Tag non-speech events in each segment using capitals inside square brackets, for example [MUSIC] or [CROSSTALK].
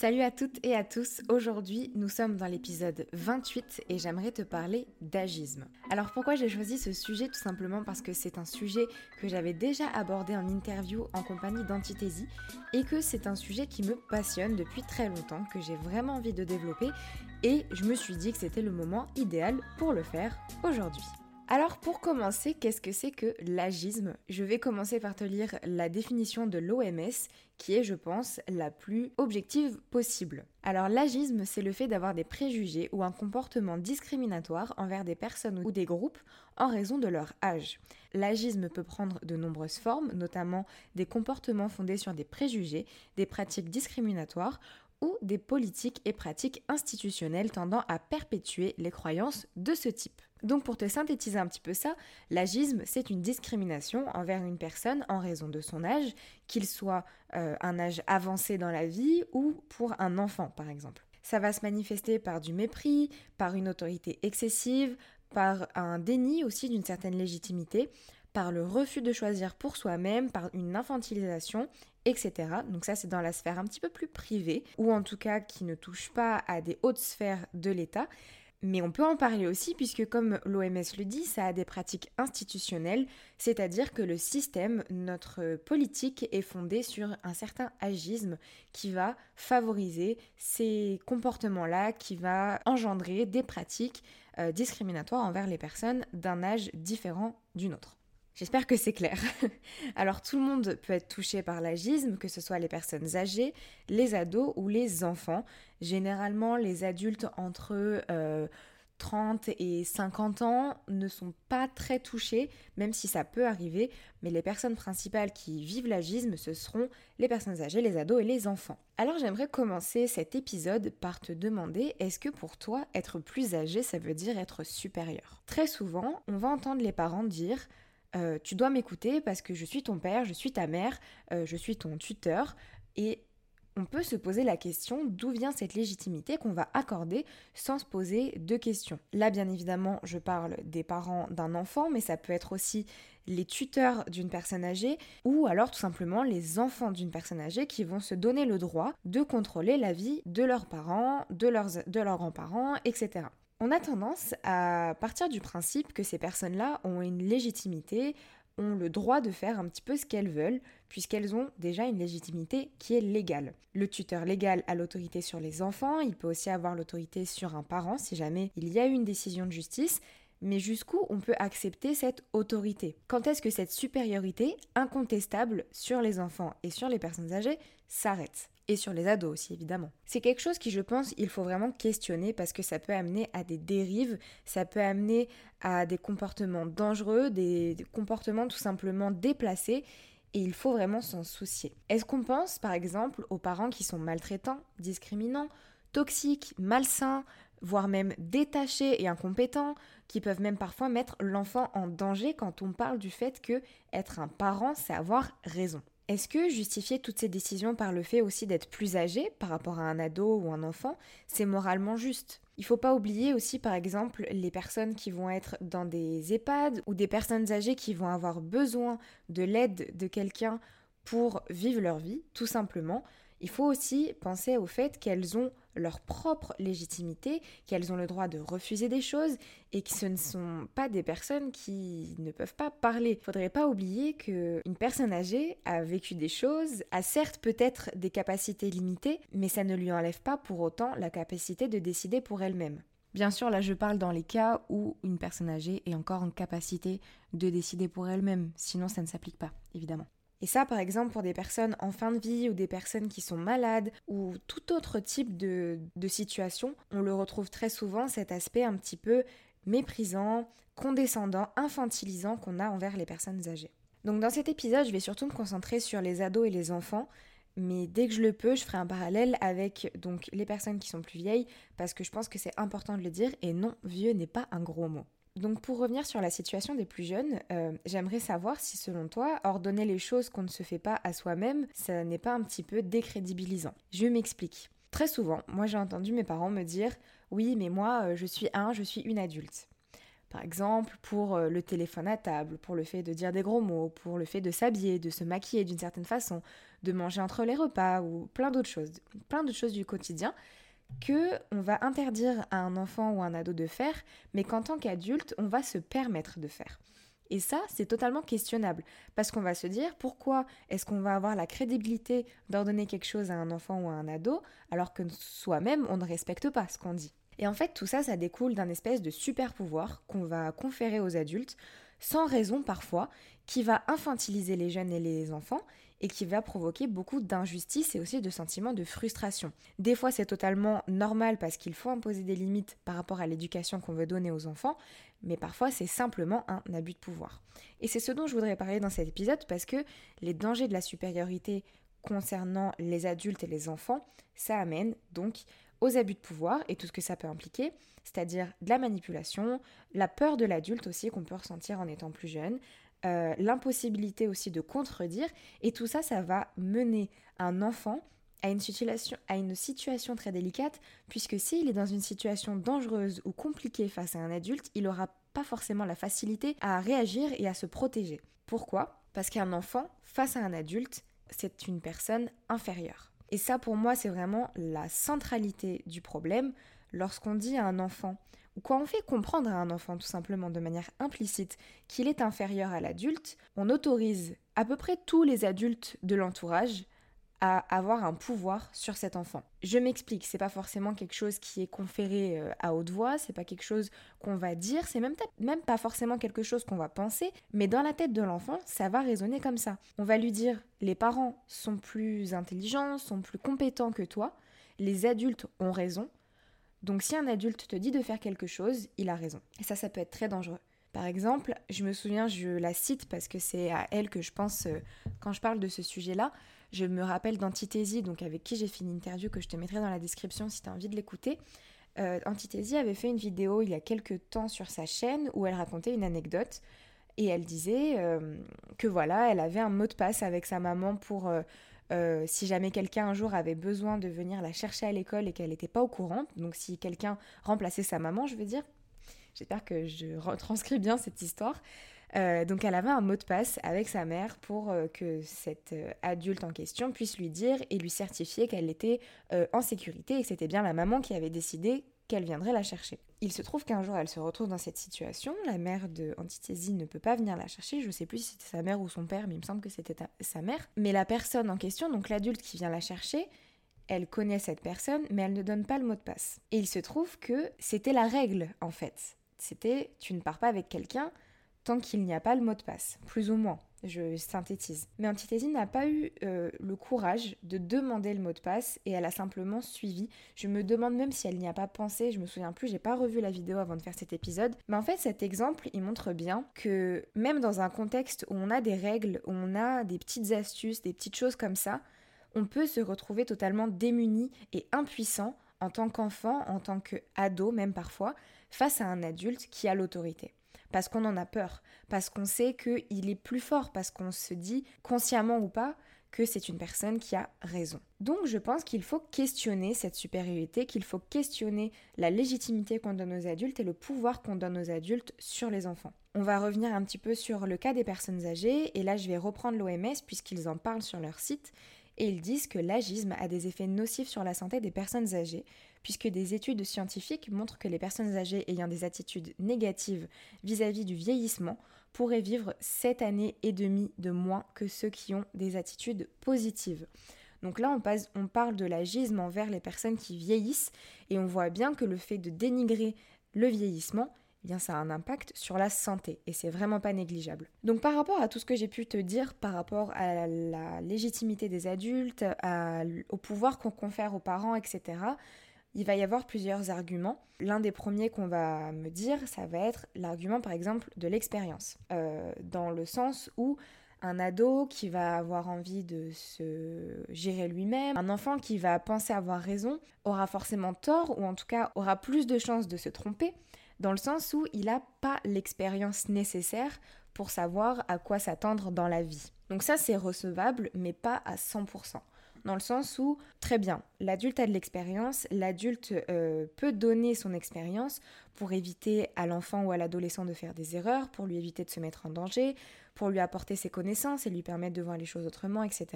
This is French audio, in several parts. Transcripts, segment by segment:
Salut à toutes et à tous, aujourd'hui nous sommes dans l'épisode 28 et j'aimerais te parler d'agisme. Alors pourquoi j'ai choisi ce sujet Tout simplement parce que c'est un sujet que j'avais déjà abordé en interview en compagnie d'Antithésie et que c'est un sujet qui me passionne depuis très longtemps, que j'ai vraiment envie de développer et je me suis dit que c'était le moment idéal pour le faire aujourd'hui. Alors pour commencer, qu'est-ce que c'est que l'agisme? Je vais commencer par te lire la définition de l'OMS qui est, je pense, la plus objective possible. Alors l'agisme, c'est le fait d'avoir des préjugés ou un comportement discriminatoire envers des personnes ou des groupes en raison de leur âge. L'agisme peut prendre de nombreuses formes, notamment des comportements fondés sur des préjugés, des pratiques discriminatoires ou des politiques et pratiques institutionnelles tendant à perpétuer les croyances de ce type. Donc pour te synthétiser un petit peu ça, l'agisme, c'est une discrimination envers une personne en raison de son âge, qu'il soit euh, un âge avancé dans la vie ou pour un enfant par exemple. Ça va se manifester par du mépris, par une autorité excessive, par un déni aussi d'une certaine légitimité, par le refus de choisir pour soi-même, par une infantilisation, etc. Donc ça c'est dans la sphère un petit peu plus privée, ou en tout cas qui ne touche pas à des hautes sphères de l'État. Mais on peut en parler aussi puisque comme l'OMS le dit, ça a des pratiques institutionnelles, c'est-à-dire que le système, notre politique est fondé sur un certain agisme qui va favoriser ces comportements-là, qui va engendrer des pratiques euh, discriminatoires envers les personnes d'un âge différent d'une autre. J'espère que c'est clair. [LAUGHS] Alors tout le monde peut être touché par l'agisme, que ce soit les personnes âgées, les ados ou les enfants. Généralement, les adultes entre 30 euh, et 50 ans ne sont pas très touchés, même si ça peut arriver. Mais les personnes principales qui vivent l'agisme, ce seront les personnes âgées, les ados et les enfants. Alors j'aimerais commencer cet épisode par te demander, est-ce que pour toi, être plus âgé, ça veut dire être supérieur? Très souvent, on va entendre les parents dire euh, tu dois m'écouter parce que je suis ton père, je suis ta mère, euh, je suis ton tuteur. Et on peut se poser la question d'où vient cette légitimité qu'on va accorder sans se poser de questions. Là, bien évidemment, je parle des parents d'un enfant, mais ça peut être aussi les tuteurs d'une personne âgée ou alors tout simplement les enfants d'une personne âgée qui vont se donner le droit de contrôler la vie de leurs parents, de leurs, de leurs grands-parents, etc. On a tendance à partir du principe que ces personnes-là ont une légitimité, ont le droit de faire un petit peu ce qu'elles veulent, puisqu'elles ont déjà une légitimité qui est légale. Le tuteur légal a l'autorité sur les enfants, il peut aussi avoir l'autorité sur un parent si jamais il y a eu une décision de justice, mais jusqu'où on peut accepter cette autorité? Quand est-ce que cette supériorité incontestable sur les enfants et sur les personnes âgées s'arrête? Et sur les ados aussi évidemment. C'est quelque chose qui je pense il faut vraiment questionner parce que ça peut amener à des dérives, ça peut amener à des comportements dangereux, des, comportements tout simplement déplacés et il faut vraiment s'en soucier. Est-ce qu'on pense par exemple aux parents qui sont maltraitants, discriminants, toxiques, malsains, voire même détachés et incompétents, qui peuvent même parfois mettre l'enfant en danger quand on parle du fait que être un parent, c'est avoir raison? Est-ce que justifier toutes ces décisions par le fait aussi d'être plus âgé par rapport à un ado ou un enfant, c'est moralement juste? Il faut pas oublier aussi par exemple les personnes qui vont être dans des EHPAD ou des personnes âgées qui vont avoir besoin de l'aide de quelqu'un pour vivre leur vie, tout simplement. Il faut aussi penser au fait qu'elles ont leur propre légitimité, qu'elles ont le droit de refuser des choses et que ce ne sont pas des personnes qui ne peuvent pas parler. Faudrait pas oublier qu'une personne âgée a vécu des choses, a certes peut-être des capacités limitées, mais ça ne lui enlève pas pour autant la capacité de décider pour elle-même. Bien sûr, là je parle dans les cas où une personne âgée est encore en capacité de décider pour elle-même, sinon ça ne s'applique pas, évidemment. Et ça, par exemple, pour des personnes en fin de vie ou des personnes qui sont malades ou tout autre type de, situation, on le retrouve très souvent, cet aspect un petit peu méprisant, condescendant, infantilisant qu'on a envers les personnes âgées. Donc dans cet épisode, je vais surtout me concentrer sur les ados et les enfants, mais dès que je le peux, je ferai un parallèle avec donc les personnes qui sont plus vieilles parce que je pense que c'est important de le dire et non, vieux n'est pas un gros mot. Donc pour revenir sur la situation des plus jeunes, euh, j'aimerais savoir si selon toi, ordonner les choses qu'on ne se fait pas à soi-même, ça n'est pas un petit peu décrédibilisant? Je m'explique. Très souvent, moi j'ai entendu mes parents me dire oui mais moi euh, je suis un, je suis une adulte. Par exemple, pour euh, le téléphone à table, pour le fait de dire des gros mots, pour le fait de s'habiller, de se maquiller d'une certaine façon, de manger entre les repas ou plein d'autres choses, plein d'autres choses du quotidien que on va interdire à un enfant ou un ado de faire, mais qu'en tant qu'adulte, on va se permettre de faire. Et ça, c'est totalement questionnable, parce qu'on va se dire pourquoi est-ce qu'on va avoir la crédibilité d'ordonner quelque chose à un enfant ou à un ado, alors que soi-même, on ne respecte pas ce qu'on dit? Et en fait, tout ça, ça découle d'un espèce de super pouvoir qu'on va conférer aux adultes, sans raison parfois, qui va infantiliser les jeunes et les enfants et qui va provoquer beaucoup d'injustice et aussi de sentiments de frustration. Des fois c'est totalement normal parce qu'il faut imposer des limites par rapport à l'éducation qu'on veut donner aux enfants, mais parfois c'est simplement un abus de pouvoir. Et c'est ce dont je voudrais parler dans cet épisode parce que les dangers de la supériorité concernant les adultes et les enfants, ça amène donc aux abus de pouvoir et tout ce que ça peut impliquer, c'est-à-dire de la manipulation, la peur de l'adulte aussi qu'on peut ressentir en étant plus jeune, euh, l'impossibilité aussi de contredire, et tout ça, ça va mener un enfant à une situation, à une situation très délicate, puisque s'il est dans une situation dangereuse ou compliquée face à un adulte, il n'aura pas forcément la facilité à réagir et à se protéger. Pourquoi? Parce qu'un enfant, face à un adulte, c'est une personne inférieure. Et ça, pour moi, c'est vraiment la centralité du problème. Lorsqu'on dit à un enfant ou quand on fait comprendre à un enfant tout simplement de manière implicite qu'il est inférieur à l'adulte, on autorise à peu près tous les adultes de l'entourage à avoir un pouvoir sur cet enfant. Je m'explique, c'est pas forcément quelque chose qui est conféré euh, à haute voix, c'est pas quelque chose qu'on va dire, c'est même, même pas forcément quelque chose qu'on va penser, mais dans la tête de l'enfant, ça va résonner comme ça. On va lui dire les parents sont plus intelligents, sont plus compétents que toi, les adultes ont raison, donc si un adulte te dit de faire quelque chose, il a raison. Et ça, ça peut être très dangereux. Par exemple, je me souviens, je la cite parce que c'est à elle que je pense euh, quand je parle de ce sujet-là. Je me rappelle d'Antithésie, donc avec qui j'ai fait une interview que je te mettrai dans la description si tu as envie de l'écouter. Euh, Antithésie avait fait une vidéo il y a quelques temps sur sa chaîne où elle racontait une anecdote et elle disait euh, que voilà, elle avait un mot de passe avec sa maman pour euh, si jamais quelqu'un un jour avait besoin de venir la chercher à l'école et qu'elle n'était pas au courant, donc si quelqu'un remplaçait sa maman, je veux dire, j'espère que je retranscris bien cette histoire. Euh, donc elle avait un mot de passe avec sa mère pour euh, que cet adulte en question puisse lui dire et lui certifier qu'elle était en sécurité et que c'était bien la maman qui avait décidé qu'elle viendrait la chercher. Il se trouve qu'un jour elle se retrouve dans cette situation, la mère de Antithésie ne peut pas venir la chercher, je sais plus si c'était sa mère ou son père, mais il me semble que c'était sa mère. Mais la personne en question, donc l'adulte qui vient la chercher, elle connaît cette personne, mais elle ne donne pas le mot de passe. Et il se trouve que c'était la règle en fait. C'était tu ne pars pas avec quelqu'un tant qu'il n'y a pas le mot de passe, plus ou moins je synthétise. Mais Antithésie n'a pas eu euh, le courage de demander le mot de passe et elle a simplement suivi. Je me demande même si elle n'y a pas pensé, je me souviens plus, j'ai pas revu la vidéo avant de faire cet épisode. Mais en fait, cet exemple, il montre bien que même dans un contexte où on a des règles, où on a des petites astuces, des petites choses comme ça, on peut se retrouver totalement démuni et impuissant en tant qu'enfant, en tant qu'ado même parfois, face à un adulte qui a l'autorité parce qu'on en a peur, parce qu'on sait qu'il est plus fort, parce qu'on se dit, consciemment ou pas, que c'est une personne qui a raison. Donc je pense qu'il faut questionner cette supériorité, qu'il faut questionner la légitimité qu'on donne aux adultes et le pouvoir qu'on donne aux adultes sur les enfants. On va revenir un petit peu sur le cas des personnes âgées, et là je vais reprendre l'OMS puisqu'ils en parlent sur leur site, et ils disent que l'agisme a des effets nocifs sur la santé des personnes âgées, puisque des études scientifiques montrent que les personnes âgées ayant des attitudes négatives vis-à-vis du vieillissement pourraient vivre 7 années et demie de moins que ceux qui ont des attitudes positives. Donc là, on, on parle de l'agisme envers les personnes qui vieillissent et on voit bien que le fait de dénigrer le vieillissement, eh bien ça a un impact sur la santé et c'est vraiment pas négligeable. Donc par rapport à tout ce que j'ai pu te dire par rapport à la légitimité des adultes, au pouvoir qu'on confère aux parents, etc., il va y avoir plusieurs arguments. L'un des premiers qu'on va me dire, ça va être l'argument par exemple de l'expérience, euh, dans le sens où un ado qui va avoir envie de se gérer lui-même, un enfant qui va penser avoir raison, aura forcément tort ou en tout cas aura plus de chances de se tromper, dans le sens où il n'a pas l'expérience nécessaire pour savoir à quoi s'attendre dans la vie. Donc ça c'est recevable mais pas à 100% dans le sens où, très bien, l'adulte a de l'expérience, l'adulte euh, peut donner son expérience pour éviter à l'enfant ou à l'adolescent de faire des erreurs, pour lui éviter de se mettre en danger, pour lui apporter ses connaissances et lui permettre de voir les choses autrement, etc.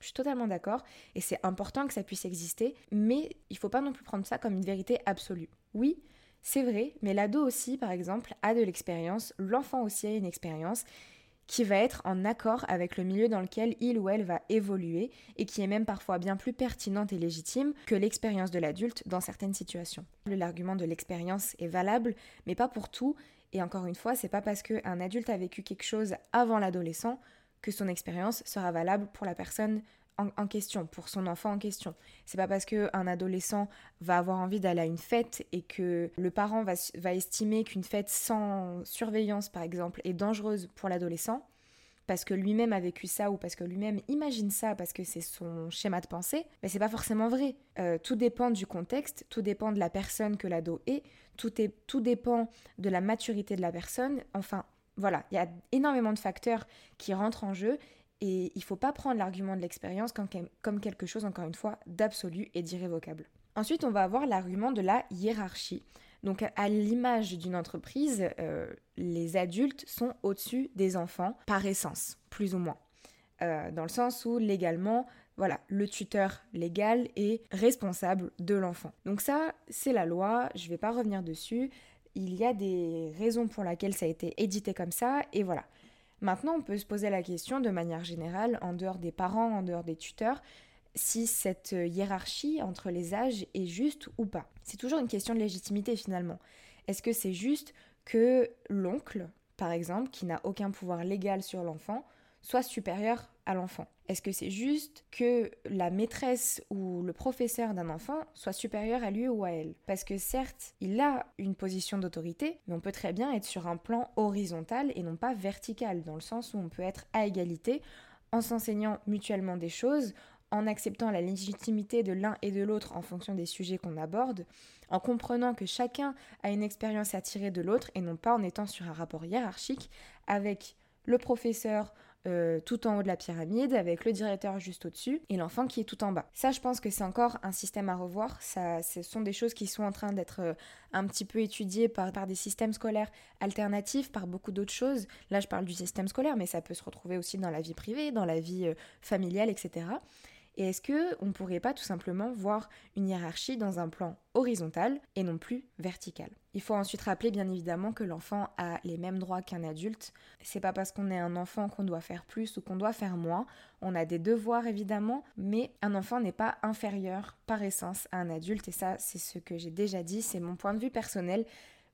Je suis totalement d'accord et c'est important que ça puisse exister, mais il ne faut pas non plus prendre ça comme une vérité absolue. Oui, c'est vrai, mais l'ado aussi, par exemple, a de l'expérience, l'enfant aussi a une expérience qui va être en accord avec le milieu dans lequel il ou elle va évoluer et qui est même parfois bien plus pertinente et légitime que l'expérience de l'adulte dans certaines situations. L'argument de l'expérience est valable, mais pas pour tout, et encore une fois, c'est pas parce qu'un adulte a vécu quelque chose avant l'adolescent que son expérience sera valable pour la personne en, question, pour son enfant en question. C'est pas parce qu'un adolescent va avoir envie d'aller à une fête et que le parent va, estimer qu'une fête sans surveillance, par exemple, est dangereuse pour l'adolescent, parce que lui-même a vécu ça ou parce que lui-même imagine ça parce que c'est son schéma de pensée, mais c'est pas forcément vrai. Euh, tout dépend du contexte, tout dépend de la personne que l'ado est, tout, est, tout dépend de la maturité de la personne. Enfin, voilà, il y a énormément de facteurs qui rentrent en jeu et il ne faut pas prendre l'argument de l'expérience comme quelque chose, encore une fois, d'absolu et d'irrévocable. Ensuite, on va avoir l'argument de la hiérarchie. Donc, à l'image d'une entreprise, euh, les adultes sont au-dessus des enfants par essence, plus ou moins. Euh, dans le sens où légalement, voilà, le tuteur légal est responsable de l'enfant. Donc ça, c'est la loi, je ne vais pas revenir dessus. Il y a des raisons pour lesquelles ça a été édité comme ça, et voilà. Maintenant, on peut se poser la question de manière générale, en dehors des parents, en dehors des tuteurs, si cette hiérarchie entre les âges est juste ou pas. C'est toujours une question de légitimité finalement. Est-ce que c'est juste que l'oncle, par exemple, qui n'a aucun pouvoir légal sur l'enfant, soit supérieur à l'enfant? Est-ce que c'est juste que la maîtresse ou le professeur d'un enfant soit supérieur à lui ou à elle? Parce que certes, il a une position d'autorité, mais on peut très bien être sur un plan horizontal et non pas vertical, dans le sens où on peut être à égalité en s'enseignant mutuellement des choses, en acceptant la légitimité de l'un et de l'autre en fonction des sujets qu'on aborde, en comprenant que chacun a une expérience à tirer de l'autre et non pas en étant sur un rapport hiérarchique avec le professeur euh, tout en haut de la pyramide, avec le directeur juste au-dessus et l'enfant qui est tout en bas. Ça, je pense que c'est encore un système à revoir. Ça, ce sont des choses qui sont en train d'être euh, un petit peu étudiées par, des systèmes scolaires alternatifs, par beaucoup d'autres choses. Là, je parle du système scolaire, mais ça peut se retrouver aussi dans la vie privée, dans la vie euh, familiale, etc. Et est-ce que on pourrait pas tout simplement voir une hiérarchie dans un plan horizontal et non plus vertical? Il faut ensuite rappeler bien évidemment que l'enfant a les mêmes droits qu'un adulte. C'est pas parce qu'on est un enfant qu'on doit faire plus ou qu'on doit faire moins. On a des devoirs évidemment, mais un enfant n'est pas inférieur par essence à un adulte et ça c'est ce que j'ai déjà dit, c'est mon point de vue personnel.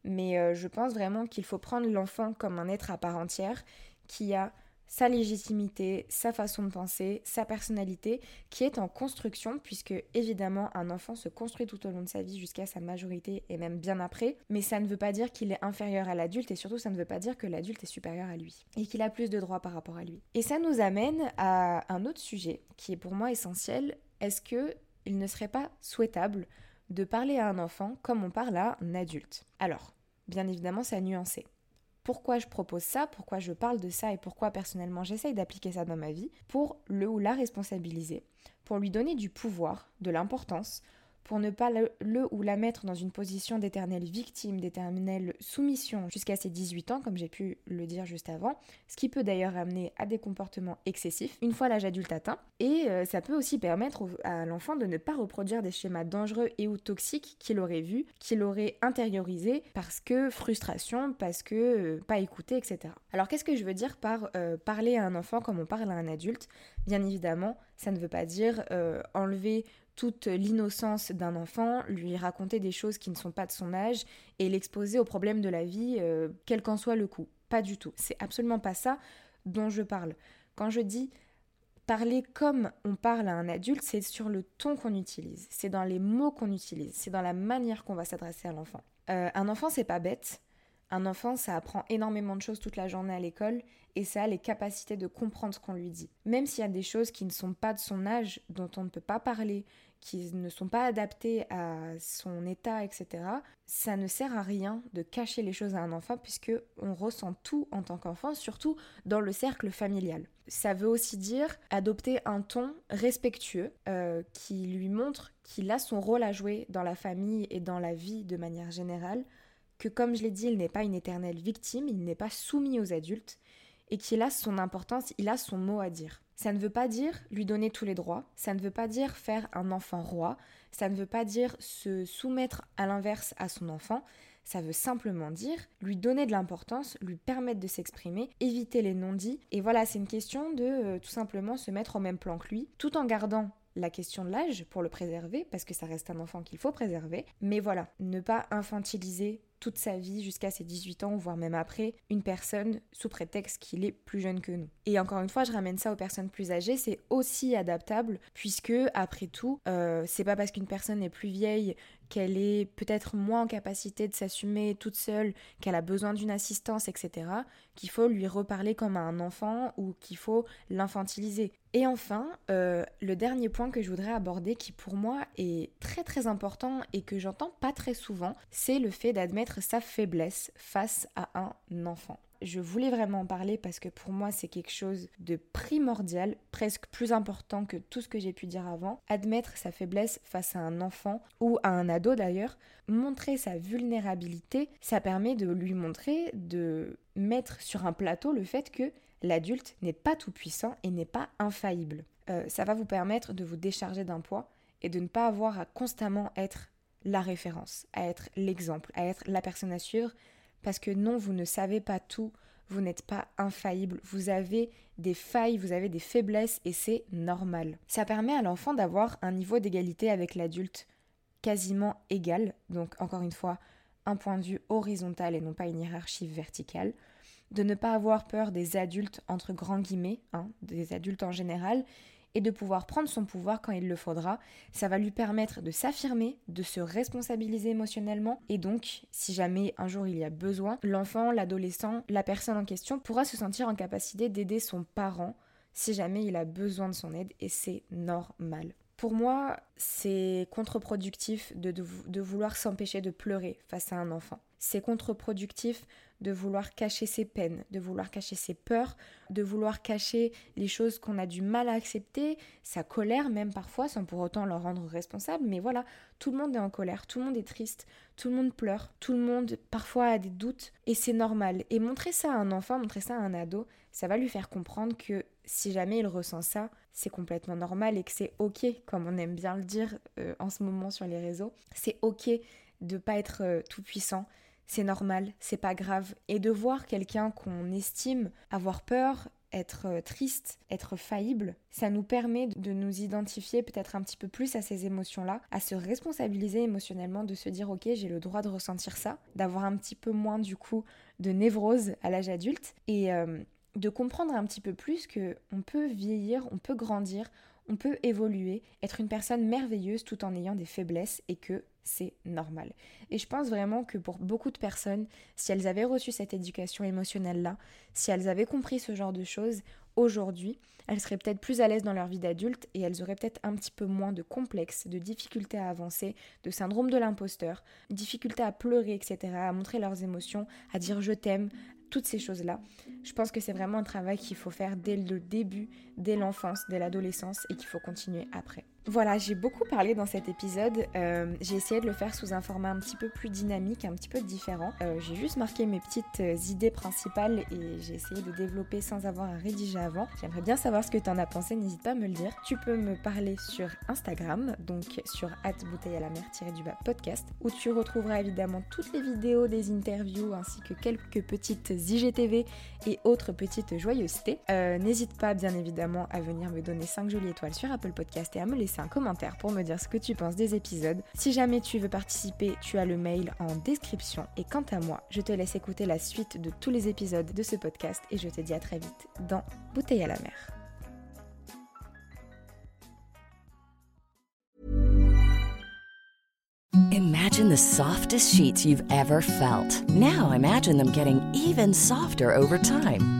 Mais euh, je pense vraiment qu'il faut prendre l'enfant comme un être à part entière qui a sa légitimité, sa façon de penser, sa personnalité, qui est en construction, puisque évidemment un enfant se construit tout au long de sa vie jusqu'à sa majorité et même bien après, mais ça ne veut pas dire qu'il est inférieur à l'adulte et surtout ça ne veut pas dire que l'adulte est supérieur à lui et qu'il a plus de droits par rapport à lui. Et ça nous amène à un autre sujet qui est pour moi essentiel. Est-ce que il ne serait pas souhaitable de parler à un enfant comme on parle à un adulte? Alors, bien évidemment, c'est à nuancer pourquoi je propose ça, pourquoi je parle de ça et pourquoi personnellement j'essaye d'appliquer ça dans ma vie, pour le ou la responsabiliser, pour lui donner du pouvoir, de l'importance, pour ne pas le, ou la mettre dans une position d'éternelle victime, d'éternelle soumission jusqu'à ses 18 ans, comme j'ai pu le dire juste avant, ce qui peut d'ailleurs amener à des comportements excessifs une fois l'âge adulte atteint. Et euh, ça peut aussi permettre à l'enfant de ne pas reproduire des schémas dangereux et ou toxiques qu'il aurait vus, qu'il aurait intériorisés parce que frustration, parce que euh, pas écouté, etc. Alors qu'est-ce que je veux dire par euh, parler à un enfant comme on parle à un adulte? Bien évidemment, ça ne veut pas dire enlever toute l'innocence d'un enfant, lui raconter des choses qui ne sont pas de son âge et l'exposer aux problèmes de la vie, euh, quel qu'en soit le coup. Pas du tout. C'est absolument pas ça dont je parle. Quand je dis parler comme on parle à un adulte, c'est sur le ton qu'on utilise, c'est dans les mots qu'on utilise, c'est dans la manière qu'on va s'adresser à l'enfant. Euh, un enfant, c'est pas bête. Un enfant, ça apprend énormément de choses toute la journée à l'école et ça a les capacités de comprendre ce qu'on lui dit. Même s'il y a des choses qui ne sont pas de son âge, dont on ne peut pas parler, qui ne sont pas adaptés à son état, etc., ça ne sert à rien de cacher les choses à un enfant puisque on ressent tout en tant qu'enfant, surtout dans le cercle familial. Ça veut aussi dire adopter un ton respectueux euh, qui lui montre qu'il a son rôle à jouer dans la famille et dans la vie de manière générale, que comme je l'ai dit, il n'est pas une éternelle victime, il n'est pas soumis aux adultes et qu'il a son importance, il a son mot à dire. Ça ne veut pas dire lui donner tous les droits, ça ne veut pas dire faire un enfant roi, ça ne veut pas dire se soumettre à l'inverse à son enfant, ça veut simplement dire lui donner de l'importance, lui permettre de s'exprimer, éviter les non-dits. Et voilà, c'est une question de euh, tout simplement se mettre au même plan que lui, tout en gardant la question de l'âge pour le préserver, parce que ça reste un enfant qu'il faut préserver. Mais voilà, ne pas infantiliser toute sa vie jusqu'à ses 18 ans, voire même après, une personne sous prétexte qu'il est plus jeune que nous. Et encore une fois, je ramène ça aux personnes plus âgées, c'est aussi adaptable, puisque après tout, euh, c'est pas parce qu'une personne est plus vieille qu'elle est peut-être moins en capacité de s'assumer toute seule, qu'elle a besoin d'une assistance, etc., qu'il faut lui reparler comme à un enfant ou qu'il faut l'infantiliser. Et enfin, euh, le dernier point que je voudrais aborder, qui pour moi est très très important et que j'entends pas très souvent, c'est le fait d'admettre sa faiblesse face à un enfant je voulais vraiment en parler parce que pour moi c'est quelque chose de primordial, presque plus important que tout ce que j'ai pu dire avant. Admettre sa faiblesse face à un enfant ou à un ado d'ailleurs, montrer sa vulnérabilité, ça permet de lui montrer, de mettre sur un plateau le fait que l'adulte n'est pas tout puissant et n'est pas infaillible. Euh, ça va vous permettre de vous décharger d'un poids et de ne pas avoir à constamment être la référence, à être l'exemple, à être la personne à suivre, parce que non, vous ne savez pas tout, vous n'êtes pas infaillible, vous avez des failles, vous avez des faiblesses et c'est normal. Ça permet à l'enfant d'avoir un niveau d'égalité avec l'adulte quasiment égal, donc encore une fois, un point de vue horizontal et non pas une hiérarchie verticale, de ne pas avoir peur des adultes entre grands guillemets, hein, des adultes en général, et de pouvoir prendre son pouvoir quand il le faudra. Ça va lui permettre de s'affirmer, de se responsabiliser émotionnellement et donc, si jamais un jour il y a besoin, l'enfant, l'adolescent, la personne en question pourra se sentir en capacité d'aider son parent si jamais il a besoin de son aide et c'est normal. Pour moi, c'est contre-productif de, vouloir s'empêcher de pleurer face à un enfant. C'est contre-productif de vouloir cacher ses peines, de vouloir cacher ses peurs, de vouloir cacher les choses qu'on a du mal à accepter, sa colère même parfois, sans pour autant leur rendre responsable. Mais voilà, tout le monde est en colère, tout le monde est triste, tout le monde pleure, tout le monde parfois a des doutes, et c'est normal. Et montrer ça à un enfant, montrer ça à un ado, ça va lui faire comprendre que si jamais il ressent ça, c'est complètement normal et que c'est ok, comme on aime bien le dire euh, en ce moment sur les réseaux, c'est ok de pas être euh, tout puissant, c'est normal, c'est pas grave. Et de voir quelqu'un qu'on estime avoir peur, être euh, triste, être faillible, ça nous permet de nous identifier peut-être un petit peu plus à ces émotions-là, à se responsabiliser émotionnellement, de se dire ok j'ai le droit de ressentir ça, d'avoir un petit peu moins du coup de névrose à l'âge adulte et euh, de comprendre un petit peu plus que on peut vieillir, on peut grandir, on peut évoluer, être une personne merveilleuse tout en ayant des faiblesses et que c'est normal. Et je pense vraiment que pour beaucoup de personnes, si elles avaient reçu cette éducation émotionnelle-là, si elles avaient compris ce genre de choses, aujourd'hui, elles seraient peut-être plus à l'aise dans leur vie d'adulte et elles auraient peut-être un petit peu moins de complexes, de difficultés à avancer, de syndrome de l'imposteur, difficultés à pleurer, etc., à montrer leurs émotions, à dire je t'aime, toutes ces choses-là. Je pense que c'est vraiment un travail qu'il faut faire dès le début, dès l'enfance, dès l'adolescence et qu'il faut continuer après. Voilà, j'ai beaucoup parlé dans cet épisode. Euh, j'ai essayé de le faire sous un format un petit peu plus dynamique, un petit peu différent. Euh, j'ai juste marqué mes petites euh, idées principales et j'ai essayé de développer sans avoir à rédiger avant. J'aimerais bien savoir ce que tu en as pensé, n'hésite pas à me le dire. Tu peux me parler sur Instagram, donc sur bouteille à la mer du bas podcast, où tu retrouveras évidemment toutes les vidéos des interviews ainsi que quelques petites IGTV et autres petites joyeusetés. n'hésite pas bien évidemment à venir me donner 5 jolies étoiles sur Apple Podcast et à me commentaire pour me dire ce que tu penses des épisodes. Si jamais tu veux participer, tu as le mail en description. Et quant à moi, je te laisse écouter la suite de tous les épisodes de ce podcast et je te dis à très vite dans Bouteille à la mer. Imagine the softest sheets you've ever felt. Now imagine them getting even softer over time.